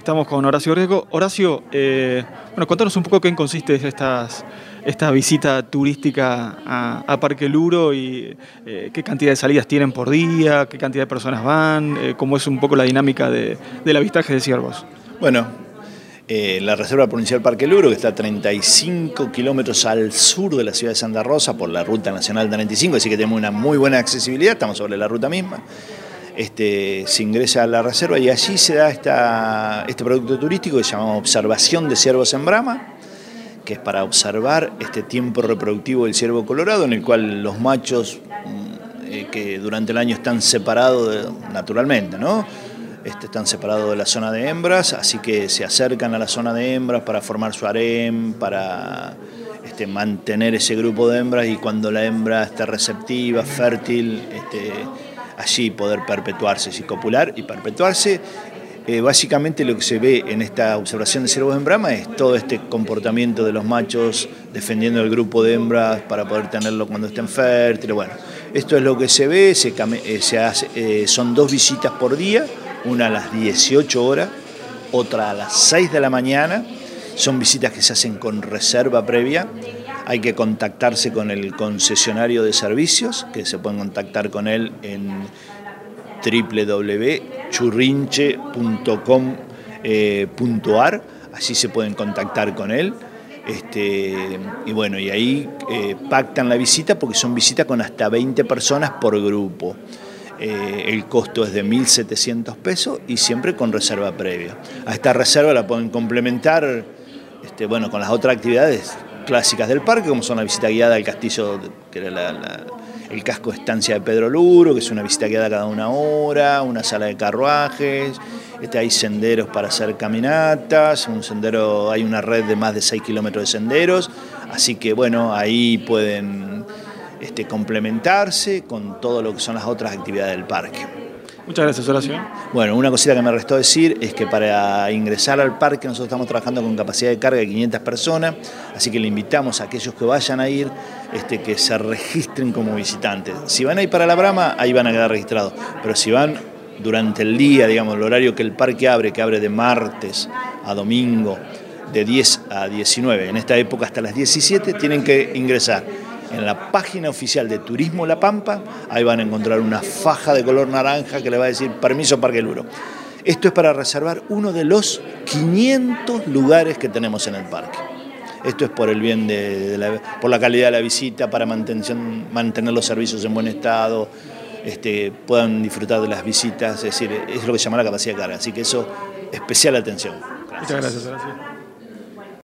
Estamos con Horacio Riesgo. Horacio, eh, bueno, cuéntanos un poco qué consiste estas, esta visita turística a, Parque Luro y eh, qué cantidad de salidas tienen por día, qué cantidad de personas van, eh, cómo es un poco la dinámica de, del avistaje de ciervos. Bueno, la Reserva Provincial Parque Luro, que está a 35 kilómetros al sur de la ciudad de Santa Rosa por la Ruta Nacional 35, así que tenemos una muy buena accesibilidad, estamos sobre la ruta misma. Este, se ingresa a la reserva y allí se da este producto turístico que se llama observación de ciervos en brama, que es para observar este tiempo reproductivo del ciervo colorado, en el cual los machos mm, eh, que durante el año están separados naturalmente, ¿no? Este, están separados de la zona de hembras, así que se acercan a la zona de hembras para formar su harem, para este, mantener ese grupo de hembras y cuando la hembra está receptiva, fértil, este, allí poder perpetuarse, y copular y perpetuarse. Eh, básicamente lo que se ve en esta observación de ciervos en Brahma es todo este comportamiento de los machos defendiendo el grupo de hembras para poder tenerlo cuando estén fértiles. Bueno, esto es lo que se ve, se, eh, eh, son dos visitas por día, una a las 18 horas, otra a las 6 de la mañana. Son visitas que se hacen con reserva previa hay que contactarse con el concesionario de servicios, que se pueden contactar con él en www.churrinche.com.ar, así se pueden contactar con él. Este, y bueno, y ahí eh, pactan la visita porque son visitas con hasta 20 personas por grupo. Eh, el costo es de 1.700 pesos y siempre con reserva previa. A esta reserva la pueden complementar este, bueno, con las otras actividades clásicas del parque, como son la visita guiada al castillo, que era el casco de estancia de Pedro Luro, que es una visita guiada cada una hora, una sala de carruajes, este, hay senderos para hacer caminatas, un sendero, hay una red de más de 6 kilómetros de senderos, así que bueno, ahí pueden este, complementarse con todo lo que son las otras actividades del parque. Muchas gracias, Horacio. Bueno, una cosita que me restó decir es que para ingresar al parque nosotros estamos trabajando con capacidad de carga de 500 personas, así que le invitamos a aquellos que vayan a ir este, que se registren como visitantes. Si van a ir para la Brama, ahí van a quedar registrados, pero si van durante el día, digamos, el horario que el parque abre, que abre de martes a domingo, de 10 a 19, en esta época hasta las 17, tienen que ingresar en la página oficial de Turismo La Pampa, ahí van a encontrar una faja de color naranja que le va a decir permiso Parque Luro. Esto es para reservar uno de los 500 lugares que tenemos en el parque. Esto es por el bien de, la, por la calidad de la visita, para mantener los servicios en buen estado, este, puedan disfrutar de las visitas, es decir, es lo que se llama la capacidad de carga. Así que eso, especial atención. Muchas gracias, gracias.